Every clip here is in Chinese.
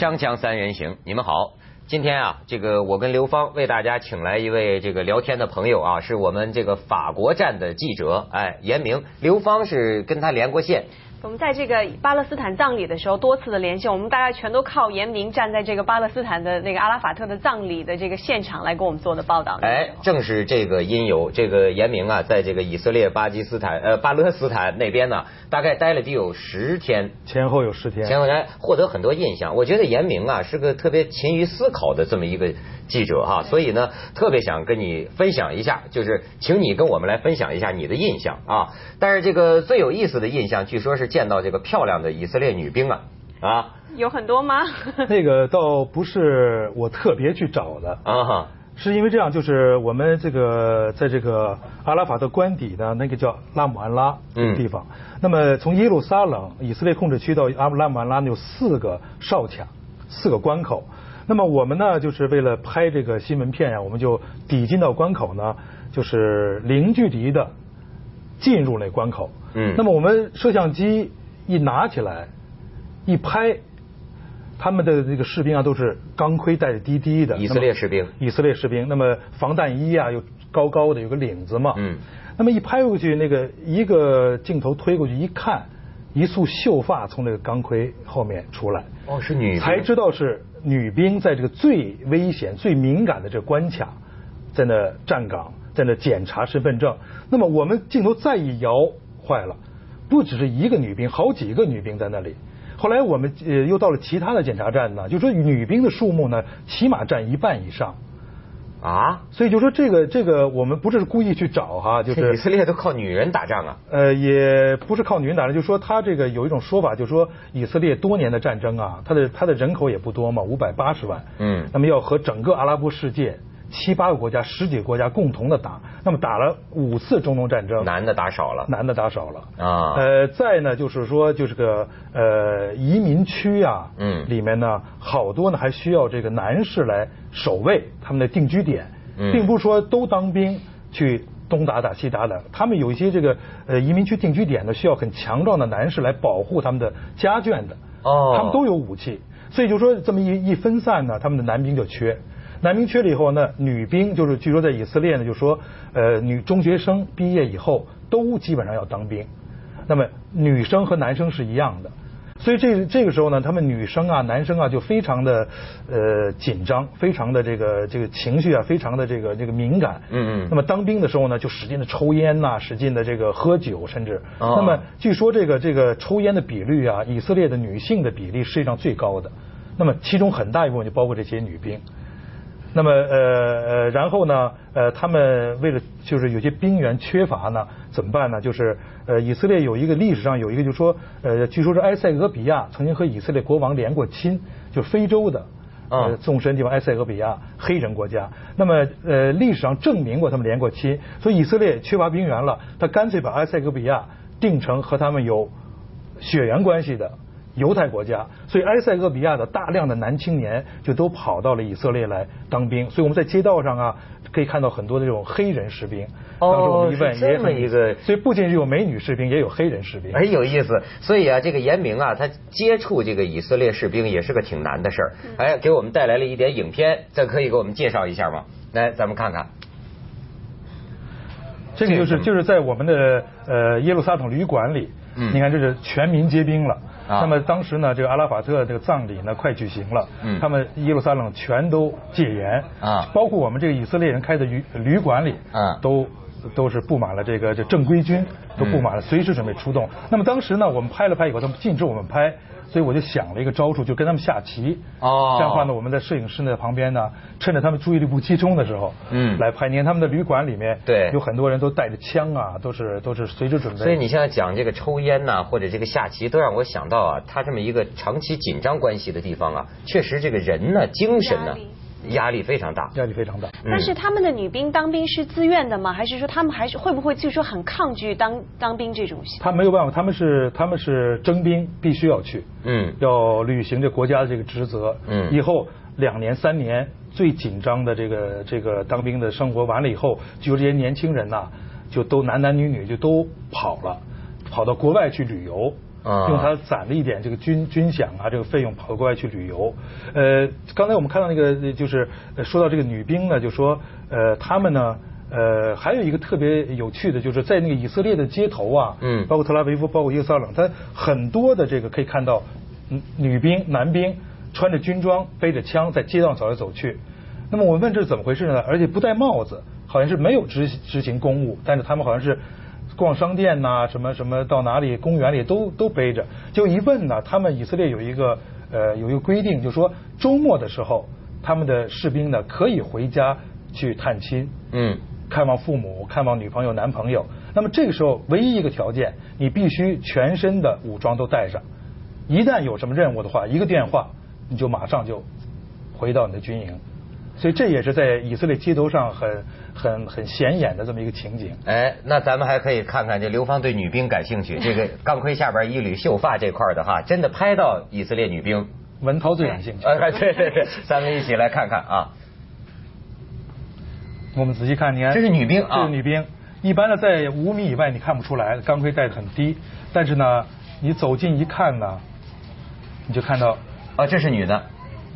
锵锵三人行，你们好。今天啊，这个我跟刘芳为大家请来一位这个聊天的朋友啊，是我们这个法国站的记者，哎，严明。刘芳是跟他连过线。我们在这个巴勒斯坦葬礼的时候多次的连线，我们大概全都靠严明站在这个巴勒斯坦的那个阿拉法特的葬礼的这个现场来给我们做的报道。哎，正是这个因由，这个严明啊，在这个以色列、巴基斯坦、呃巴勒斯坦那边呢，大概待了得有十天，前后有十天，前后来获得很多印象。我觉得严明啊是个特别勤于思考的这么一个记者哈，所以呢特别想跟你分享一下，就是请你跟我们来分享一下你的印象啊。但是这个最有意思的印象，据说是见到这个漂亮的以色列女兵啊啊，有很多吗？那个倒不是我特别去找的。啊哈，是因为这样，就是我们这个在这个阿拉法特官邸的那个叫拉姆安拉这个地方，那么从耶路撒冷以色列控制区到阿拉姆安拉有四个哨卡，四个关口。那么我们呢，就是为了拍这个新闻片呀，我们就抵近到关口呢，就是零距离的进入那关口。嗯，那么我们摄像机一拿起来，一拍，他们的这个士兵啊都是钢盔带着滴滴的。以色列士兵。以色列士兵，那么防弹衣啊又高高的有个领子嘛。嗯。那么一拍过去，那个一个镜头推过去一看，一束秀发从那个钢盔后面出来。哦，是女。才知道是女兵在这个最危险、最敏感的这关卡，在那站岗，在那检查身份证。那么我们镜头再一摇，坏了，不只是一个女兵，好几个女兵在那里。后来我们呃又到了其他的检查站呢，就说女兵的数目呢起码占一半以上。啊，所以就说这个这个我们不是故意去找哈，就是以色列都靠女人打仗啊。呃，也不是靠女人打仗，就说他这个有一种说法，就说以色列多年的战争啊，他的他的人口也不多嘛，五百八十万。嗯。那么要和整个阿拉伯世界七八个国家、十几个国家共同的打，那么打了五次中东战争，男的打少了，男的打少了啊。呃，再呢就是说就是个呃移民区啊，嗯，里面呢好多呢还需要这个男士来守卫他们的定居点，并不是说都当兵去东打打西打打，他们有一些这个呃移民区定居点呢需要很强壮的男士来保护他们的家眷的，哦，他们都有武器，所以就说这么一一分散呢，他们的男兵就缺。男兵缺了以后呢，女兵就是据说在以色列呢，就说呃女中学生毕业以后都基本上要当兵，那么女生和男生是一样的，所以这这个时候呢，他们女生啊、男生啊就非常的呃紧张，非常的这个这个情绪啊，非常的这个这个敏感。嗯嗯。那么当兵的时候呢，就使劲的抽烟呐，使劲的这个喝酒，甚至。哦。那么据说这个这个抽烟的比率啊，以色列的女性的比例世界上最高的，那么其中很大一部分就包括这些女兵。那么呃呃，然后呢呃，他们为了就是有些兵员缺乏呢，怎么办呢？就是呃，以色列有一个历史上有一个，就说呃，据说是埃塞俄比亚曾经和以色列国王连过亲，就非洲的啊纵深地方埃塞俄比亚黑人国家。那么呃，历史上证明过他们连过亲，所以以色列缺乏兵员了，他干脆把埃塞俄比亚定成和他们有血缘关系的。犹太国家，所以埃塞俄比亚的大量的男青年就都跑到了以色列来当兵，所以我们在街道上啊可以看到很多的这种黑人士兵。哦，当时我们一问这么一个，所以不仅是有美女士兵，也有黑人士兵。哎，有意思。所以啊，这个严明啊，他接触这个以色列士兵也是个挺难的事儿。哎，给我们带来了一点影片，这可以给我们介绍一下吗？来，咱们看看。这个就是就是在我们的呃耶路撒冷旅馆里，嗯，你看这是全民皆兵了。啊、那么当时呢，这个阿拉法特这个葬礼呢快举行了，嗯，他们耶路撒冷全都戒严。啊，包括我们这个以色列人开的旅旅馆里，啊，都都是布满了这个这正规军，都布满了，随时准备出动。那么当时呢，我们拍了拍以后，他们禁止我们拍。所以我就想了一个招数，就跟他们下棋。哦。这样的话呢，我们在摄影师呢旁边呢，趁着他们注意力不集中的时候，嗯，来拍。你看他们的旅馆里面，对，有很多人都带着枪啊，都是都是随时准备。所以你现在讲这个抽烟呐，或者这个下棋，都让我想到啊，他这么一个长期紧张关系的地方啊，确实这个人呢，精神呢。压力非常大，压力非常大。但是他们的女兵当兵是自愿的吗？还是说他们还是会不会就说很抗拒当当兵这种？他没有办法，他们是他们是征兵，必须要去，嗯，要履行这国家的这个职责，嗯，以后两年三年最紧张的这个这个当兵的生活完了以后，就这些年轻人呐，就都男男女女就都跑了，跑到国外去旅游。啊用它攒了一点这个军军饷啊这个费用跑到国外去旅游。呃，刚才我们看到那个呃就是呃说到这个女兵呢，就说呃他们呢。呃，还有一个特别有趣的，就是在那个以色列的街头啊，嗯包括特拉维夫，包括耶路撒冷，它很多的这个可以看到，嗯女兵、男兵穿着军装，背着枪在街道上走来走去。那么我问这是怎么回事呢？而且不戴帽子，好像是没有执执行公务，但是他们好像是逛商店呐、什么什么到哪里公园里都都背着。就一问呢，他们以色列有一个呃有一个规定，就说周末的时候，他们的士兵呢可以回家去探亲。嗯看望父母、看望女朋友、男朋友。那么这个时候，唯一一个条件，你必须全身的武装都带上。一旦有什么任务的话，一个电话，你就马上就回到你的军营。所以这也是在以色列街头上很很很显眼的这么一个情景。哎，那咱们还可以看看这刘芳对女兵感兴趣，这个钢盔下边一缕秀发这块儿的哈，真的拍到以色列女兵。文涛最感兴趣。哎，对对对，咱们一起来看看啊。我们仔细看，你看，这是女兵啊这是女兵。一般的在五米以外你看不出来，钢盔戴的很低。但是呢，你走近一看呢，你就看到啊，这是女的。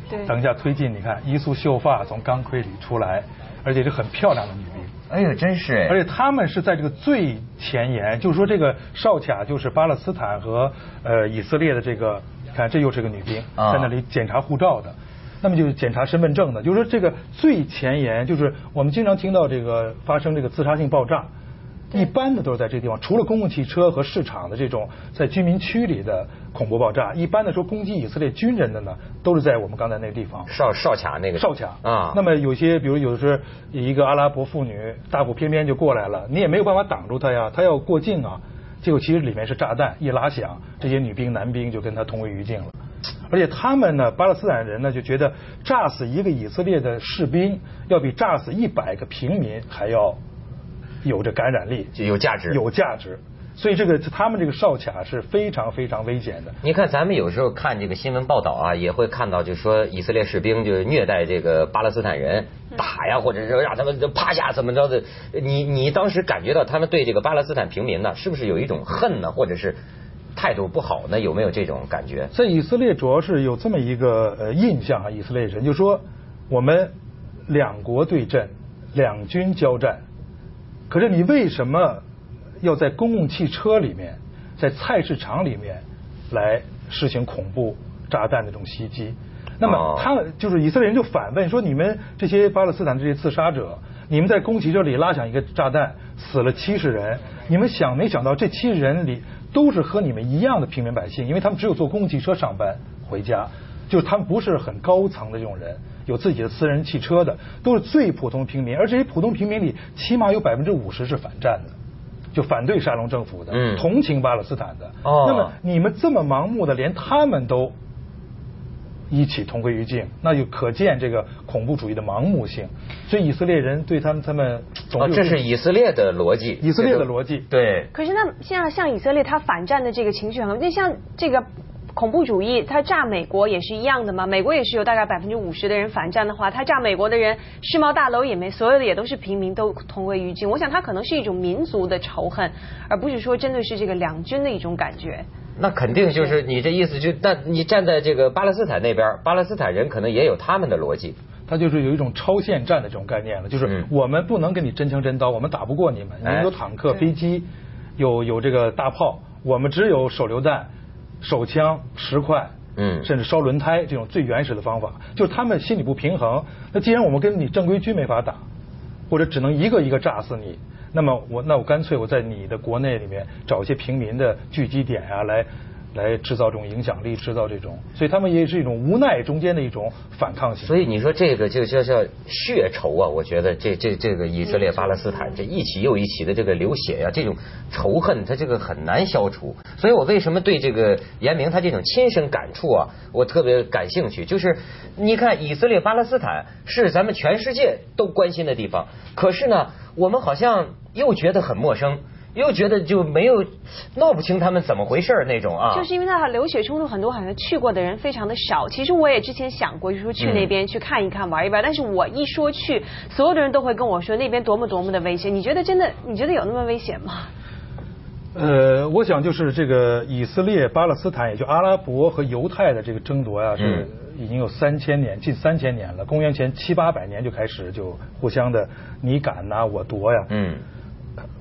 对，等一下推进，你看一束秀发从钢盔里出来，而且是很漂亮的女兵。哎呦，真是哎。而且他们是在这个最前沿，就是说这个哨卡就是巴勒斯坦和呃以色列的这个，看这又是个女兵，啊在那里检查护照的。那么就是检查身份证的，就是说这个最前沿，就是我们经常听到这个发生这个自杀性爆炸，一般的都是在这个地方，除了公共汽车和市场的这种在居民区里的恐怖爆炸，一般的说攻击以色列军人的呢，都是在我们刚才那个地方。哨哨卡那个哨卡啊，那么有些，比如有的是一个阿拉伯妇女大步翩翩就过来了，你也没有办法挡住她呀，她要过境啊。结果其实里面是炸弹，一拉响，这些女兵、男兵就跟她同归于尽了。而且他们呢，巴勒斯坦人呢就觉得炸死一个以色列的士兵，要比炸死一百个平民还要有着感染力，就有价值。有价值。所以这个他们这个哨卡是非常非常危险的。你看，咱们有时候看这个新闻报道啊，也会看到，就说以色列士兵就虐待这个巴勒斯坦人，打呀，或者是让他们就趴下怎么着的。你你当时感觉到他们对这个巴勒斯坦平民呢，是不是有一种恨呢，或者是态度不好呢？有没有这种感觉？在以色列主要是有这么一个呃印象啊，以色列人就说我们两国对阵，两军交战，可是你为什么要在公共汽车里面，在菜市场里面来实行恐怖炸弹的这种袭击？那哦么他就是以色列人就反问说：你们这些巴勒斯坦这些自杀者，你们在公共汽车里拉响一个炸弹，死了七十人，你们想没想到这七十人里都是和你们一样的平民百姓，因为他们只有坐公共汽车上班回家，就是他们不是很高层的这种人，有自己的私人汽车的，都是最普通平民，而这些普通平民里，起码有百分之五十是反战的。就反对沙龙政府的，嗯同情巴勒斯坦的。哦那么你们这么盲目的，连他们都一起同归于尽，那就可见这个恐怖主义的盲目性。所以以色列人对他们，他们总哦，这是以色列的逻辑，以色列的逻辑。对。可是那现在像以色列，他反战的这个情绪很，那像这个恐怖主义，他炸美国也是一样的吗？美国也是有大概百分之五十的人反战的话，他炸美国的人，世贸大楼也没，所有的也都是平民，都同归于尽。我想他可能是一种民族的仇恨，而不是说针对是这个两军的一种感觉。那肯定就是你这意思就，那你站在这个巴勒斯坦那边，巴勒斯坦人可能也有他们的逻辑。他就是有一种超限战的这种概念了，就是嗯我们不能跟你真枪真刀，我们打不过你们，你哎们有坦克、飞机，有有这个大炮，我们只有手榴弹、手枪、石块，嗯甚至烧轮胎这种最原始的方法，就是他们心里不平衡。那既然我们跟你正规军没法打，或者只能一个一个炸死你，那么我那我干脆我在你的国内里面找一些平民的聚集点啊，来来制造这种影响力，制造这种，所以他们也是一种无奈中间的一种反抗性。所以你说这个就叫叫血仇啊！我觉得这这这个以色列巴勒斯坦这一起又一起的这个流血呀、这种仇恨它这个很难消除。所以我为什么对这个严明他这种亲身感触啊，我特别感兴趣。就是你看以色列巴勒斯坦是咱们全世界都关心的地方，可是呢，我们好像又觉得很陌生。又觉得就没有闹不清他们怎么回事儿那种啊，就是因为它流血冲突很多，好像去过的人非常的少。其实我也之前想过，就是说去那边去看一看、玩一玩。但是我一说去，所有的人都会跟我说那边多么多么的危险。你觉得真的？你觉得有那么危险吗？呃，我想就是这个以色列、巴勒斯坦，也就阿拉伯和犹太的这个争夺呀，是已经有三千年，近三千年了。公元前七八百年就开始就互相的你赶呐，我夺呀。嗯，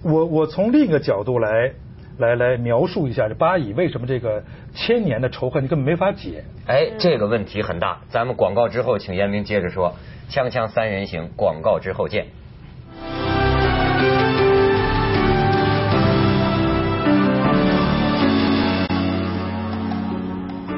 我我从另一个角度来来来描述一下这巴以为什么这个千年的仇恨你根本没法解。哎，这个问题很大。咱们广告之后，请严明接着说。锵锵三人行，广告之后见。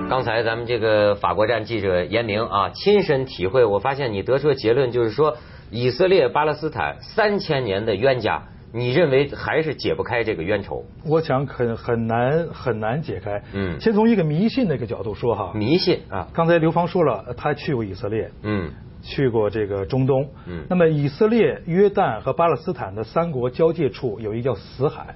刚才咱们这个法国站记者严明啊，亲身体会，我发现你得出的结论就是说，以色列巴勒斯坦三千年的冤家，你认为还是解不开这个冤仇？我想很很难很难解开。嗯，先从一个迷信的一个角度说哈。迷信啊，刚才刘芳说了，他去过以色列。嗯。去过这个中东，嗯，那么以色列、约旦和巴勒斯坦的三国交界处有一个叫死海，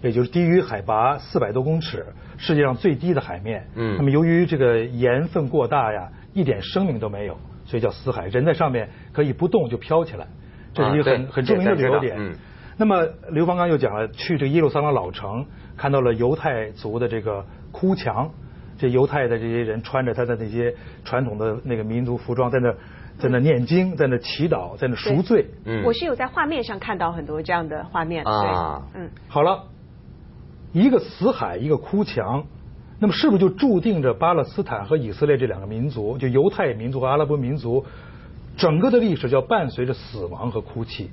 也就是低于海拔四百多公尺，世界上最低的海面，嗯，那么由于这个盐分过大呀，一点生命都没有，所以叫死海。人在上面可以不动就飘起来，这是一个很很著名的旅游点。嗯，那么刘方刚又讲了，去这个耶路撒冷老城，看到了犹太族的这个哭墙，这犹太的这些人穿着他的那些传统的那个民族服装在那。在那念经，在那祈祷，在那赎罪。嗯，我是有在画面上看到很多这样的画面。啊，嗯，好了，一个死海，一个哭墙，那么是不是就注定着巴勒斯坦和以色列这两个民族，就犹太民族和阿拉伯民族，整个的历史就要伴随着死亡和哭泣？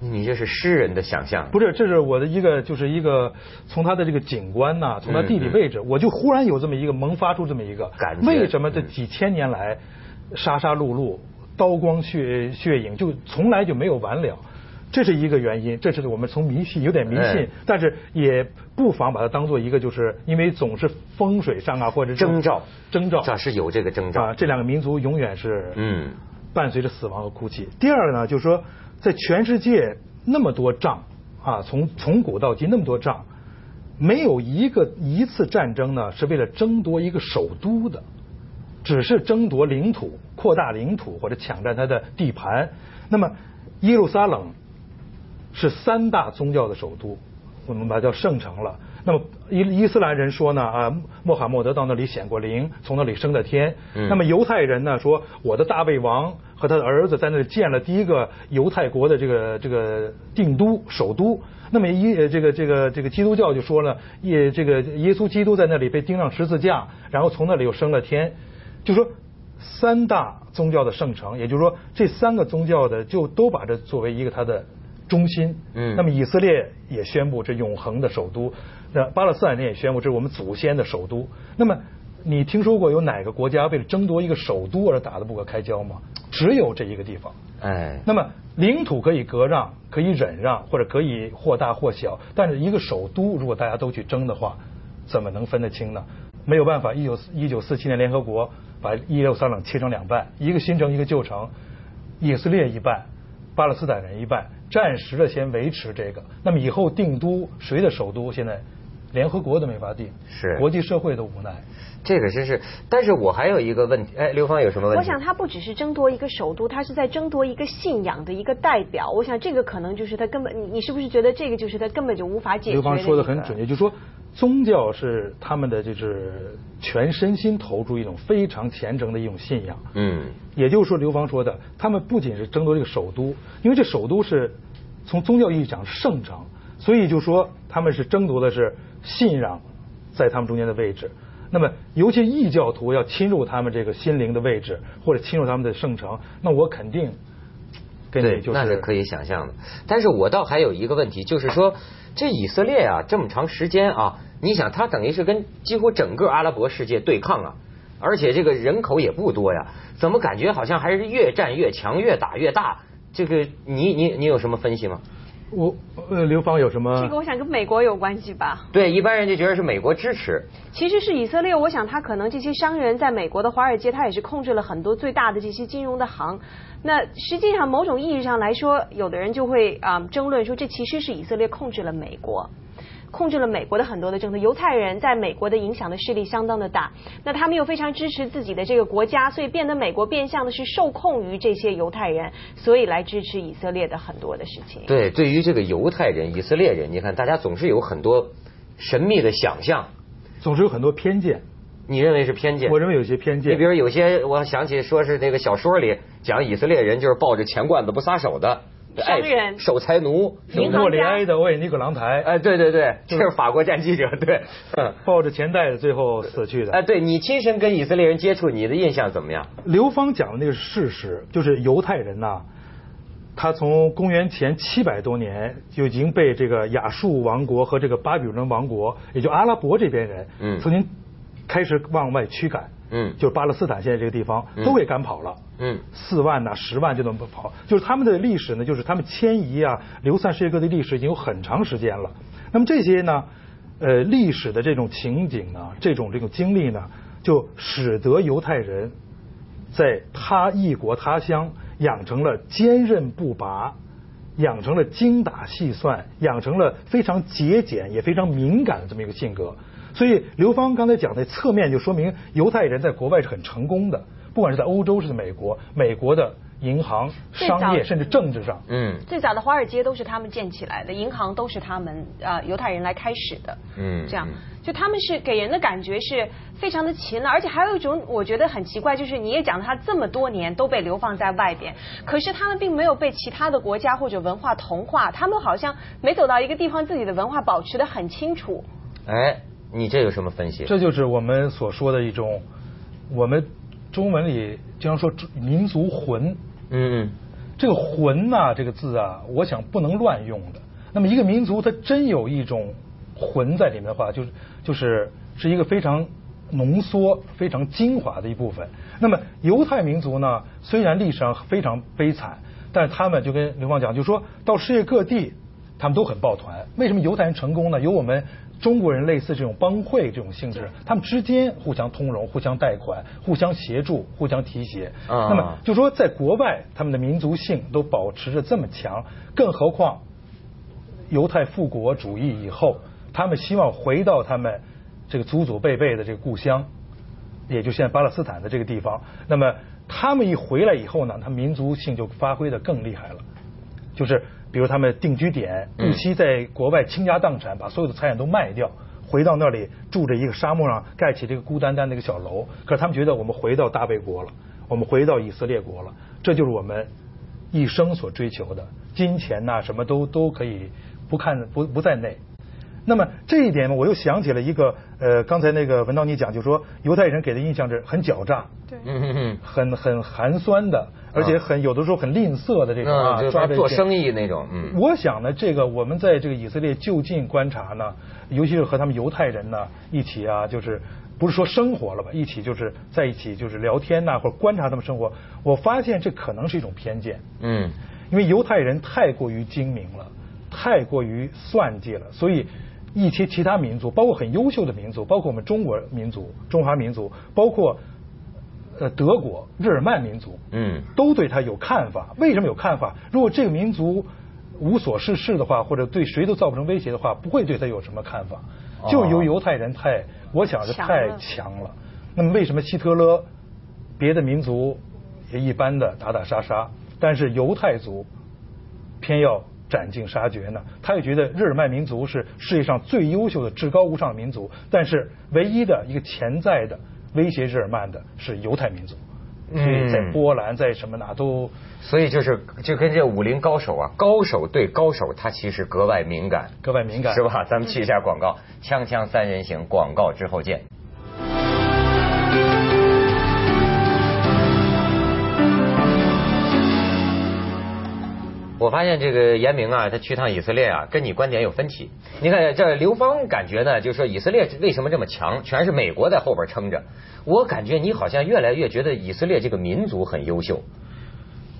你这是诗人的想象。不是，这是我的一个，就是一个从他的这个景观呐，从他地理位置，我就忽然有这么一个萌发出这么一个感觉。为什么这几千年来？杀杀戮戮，刀光血血影，就从来就没有完了，这是一个原因。这是我们从迷信有点迷信，但是也不妨把它当做一个，就是因为总是风水上啊，或者征兆，征兆，这是有这个征兆。啊，这两个民族永远是嗯，伴随着死亡和哭泣。第二个呢，就是说，在全世界那么多仗啊，从从古到今那么多仗，没有一个一次战争呢是为了争夺一个首都的。只是争夺领土、扩大领土或者抢占它的地盘。那么耶路撒冷是三大宗教的首都，我们把它叫圣城了。那么伊伊斯兰人说呢啊，穆罕默德到那里显过灵，从那里升的天。那么犹太人呢说，我的大卫王和他的儿子在那里建了第一个犹太国的这个这个定都首都。那么一这个这个这个基督教就说了，耶这个耶稣基督在那里被钉上十字架，然后从那里又升了天。就说三大宗教的圣城，也就是说这三个宗教的就都把这作为一个它的中心。嗯。那么以色列也宣布这永恒的首都，那巴勒斯坦人也宣布这是我们祖先的首都。那么你听说过有哪个国家为了争夺一个首都而打得不可开交吗？只有这一个地方。哎。那么领土可以割让，可以忍让，或者可以或大或小，但是一个首都如果大家都去争的话，怎么能分得清呢？没有办法，一九一九四七年联合国。把耶路撒冷切成两半，一个新城，一个旧城，以色列一半，巴勒斯坦人一半，暂时的先维持这个。那么以后定都谁的首都，现在联合国都没法定，是国际社会都无奈。这个真是，但是我还有一个问题，哎，刘芳有什么问题？我想他不只是争夺一个首都，他是在争夺一个信仰的一个代表。我想这个可能就是他根本，你你是不是觉得这个就是他根本就无法解决？刘芳说的很准确，就是说宗教是他们的就是全身心投注一种非常虔诚的一种信仰。嗯，也就是说，刘芳说的，他们不仅是争夺这个首都，因为这首都是从宗教意义讲圣城，所以就说他们是争夺的是信仰在他们中间的位置。那么，尤其异教徒要侵入他们这个心灵的位置，或者侵入他们的圣城，那我肯定跟你就是那是可以想象的。但是我倒还有一个问题，就是说，这以色列啊，这么长时间啊，你想，他等于是跟几乎整个阿拉伯世界对抗啊，而且这个人口也不多呀，怎么感觉好像还是越战越强，越打越大？这个，你你你有什么分析吗？我呃，刘芳有什么？这个我想跟美国有关系吧。对，一般人就觉得是美国支持。其实是以色列，我想他可能这些商人在美国的华尔街，他也是控制了很多最大的这些金融的行。那实际上某种意义上来说，有的人就会啊争论说，这其实是以色列控制了美国。控制了美国的很多的政策，犹太人在美国的影响的势力相当的大，那他们又非常支持自己的这个国家，所以变得美国变相的是受控于这些犹太人，所以来支持以色列的很多的事情。对，对于这个犹太人、以色列人，你看大家总是有很多神秘的想象，总是有很多偏见。你认为是偏见？我认为有些偏见。你比如有些，我想起说是那个小说里讲以色列人就是抱着钱罐子不撒手的。商人、守财奴、莫里埃的为尼古郎台，哎，对对对，这是法国战记者，对，抱着钱袋子最后死去的。哎，对你亲身跟以色列人接触，你的印象怎么样？刘芳讲的那个事实，就是犹太人呐，他从公元前七百多年就已经被这个亚述王国和这个巴比伦王国，也就阿拉伯这边人，嗯，曾经开始往外驱赶。嗯，就是巴勒斯坦现在这个地方都给赶跑了。嗯，四万呐，十万就能跑。就是他们的历史呢，就是他们迁移啊、流散世界各地历史已经有很长时间了。那么这些呢，呃，历史的这种情景呢，这种这种经历呢，就使得犹太人在他异国他乡养成了坚韧不拔，养成了精打细算，养成了非常节俭也非常敏感的这么一个性格。所以刘芳刚才讲的侧面就说明犹太人在国外是很成功的，不管是在欧洲是在美国，美国的银行、商业甚至政治上，嗯，最早的华尔街都是他们建起来的，银行都是他们啊犹太人来开始的，嗯，这样。就他们是给人的感觉是非常的勤劳，而且还有一种我觉得很奇怪，就是你也讲他这么多年都被流放在外边，可是他们并没有被其他的国家或者文化同化，他们好像每走到一个地方，自己的文化保持的很清楚，哎。你这有什么分析？这就是我们所说的一种，我们中文里经常说民族魂。嗯，这个魂呐，这个字啊，我想不能乱用的。那么一个民族，它真有一种魂在里面的话，就是就是是一个非常浓缩、非常精华的一部分。那么犹太民族呢，虽然历史上非常悲惨，但是他们就跟刘芳讲，就说到世界各地，他们都很抱团。为什么犹太人成功呢？有我们。中国人类似这种帮会这种性质，他们之间互相通融、互相贷款、互相协助、互相提携。那么就说在国外，他们的民族性都保持着这么强，更何况犹太复国主义以后，他们希望回到他们这个祖祖辈辈的这个故乡，也就现在巴勒斯坦的这个地方。那么他们一回来以后呢，他民族性就发挥的更厉害了，就是。比如他们定居点，不惜在国外倾家荡产，把所有的财产都卖掉，回到那里住着一个沙漠上盖起这个孤单单的一个小楼。可是他们觉得我们回到大卫国了，我们回到以色列国了，这就是我们一生所追求的金钱呐，什么都都可以不看不不在内。那么这一点呢，我又想起了一个呃，刚才那个文道你讲，就说犹太人给的印象是很狡诈，对，很很寒酸的。而且很有的时候很吝啬的这种啊，抓做生意那种。嗯，我想呢，这个我们在这个以色列就近观察呢，尤其是和他们犹太人呢一起啊，就是不是说生活了吧，一起就是在一起就是聊天呐，或者观察他们生活，我发现这可能是一种偏见。嗯，因为犹太人太过于精明了，太过于算计了，所以一些其他民族，包括很优秀的民族，包括我们中国民族、中华民族，包括。呃，德国日耳曼民族，嗯，都对他有看法。为什么有看法？如果这个民族无所事事的话，或者对谁都造不成威胁的话，不会对他有什么看法。就由犹太人太，我想是太强了。那么为什么希特勒别的民族也一般的打打杀杀，但是犹太族偏要斩尽杀绝呢？他又觉得日耳曼民族是世界上最优秀的、至高无上的民族，但是唯一的一个潜在的。威胁日耳曼的是犹太民族，所以在波兰在什么哪都，所以就是就跟这武林高手啊，高手对高手，他其实格外敏感，格外敏感，是吧？咱们去一下广告，锵锵三人行，广告之后见。我发现这个严明啊，他去趟以色列啊，跟你观点有分歧。你看这刘芳感觉呢，就说以色列为什么这么强，全是美国在后边撑着。我感觉你好像越来越觉得以色列这个民族很优秀。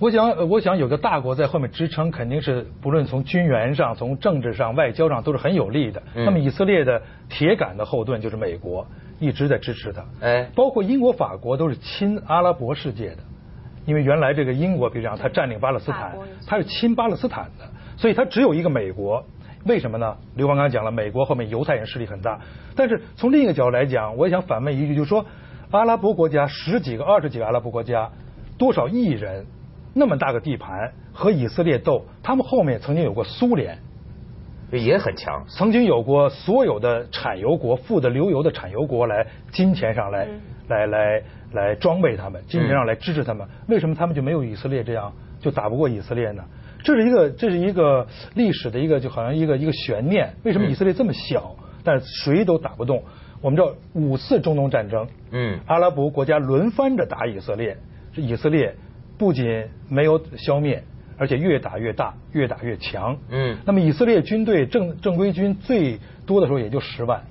我想，我想有个大国在后面支撑，肯定是不论从军援上、从政治上、外交上都是很有利的。那么以色列的铁杆的后盾就是美国，一直在支持他。哎，包括英国、法国都是亲阿拉伯世界的。因为原来这个英国，比如讲，他占领巴勒斯坦，他是亲巴勒斯坦的，所以他只有一个美国。为什么呢？刘邦刚才讲了，美国后面犹太人势力很大。但是从另一个角度来讲，我也想反问一句，就是说，阿拉伯国家十几个、二十几个阿拉伯国家，多少亿人，那么大个地盘和以色列斗，他们后面曾经有过苏联，也很强。曾经有过所有的产油国、富的流油的产油国来金钱上来、来来来装备他们，金钱上来支持他们。为什么他们就没有以色列这样就打不过以色列呢？这是一个这是一个历史的一个就好像一个一个悬念。为什么以色列这么小，但是谁都打不动？我们知道五次中东战争，嗯阿拉伯国家轮番着打以色列，这以色列不仅没有消灭，而且越打越大，越打越强。嗯那么以色列军队正正规军最多的时候也就十万，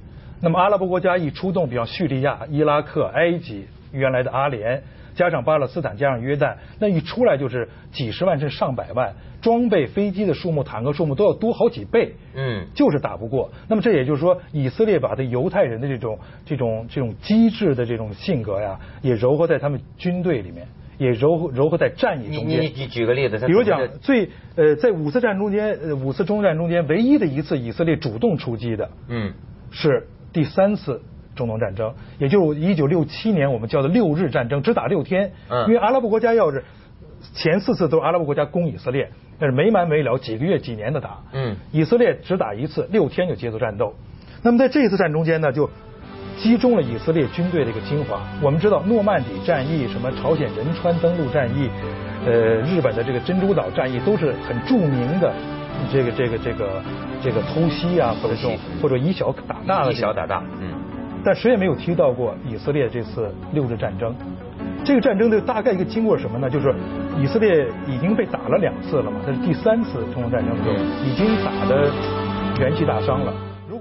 那么阿拉伯国家一出动，比方叙利亚、伊拉克、埃及、原来的阿联，加上巴勒斯坦，加上约旦，那一出来就是几十万甚至上百万，装备、飞机的数目、坦克数目都要多好几倍。嗯就是打不过。那么这也就是说，以色列把这犹太人的这种这种这种机智的这种性格呀，也糅合在他们军队里面，也糅糅合在战役中间。你你举举个例子，比如讲最呃，在五次战中间，呃五次中东战中间，唯一的一次以色列主动出击的，嗯是第三次中东战争，也就是一九六七年我们叫的六日战争，只打六天。嗯因为阿拉伯国家要是前四次都是阿拉伯国家攻以色列，但是没完没了，几个月、几年的打。嗯以色列只打一次，六天就结束战斗。那么在这一次战中间呢，就击中了以色列军队的一个精华。我们知道诺曼底战役、什么朝鲜仁川登陆战役，呃，日本的这个珍珠岛战役都是很著名的。这个这个这个这个偷袭啊，或者这种或者以小打大的以小打大，嗯但谁也没有提到过以色列这次六日战争。这个战争的大概一个经过是什么呢？就是以色列已经被打了两次了嘛，这是第三次中东战争的时候，已经打的元气大伤了。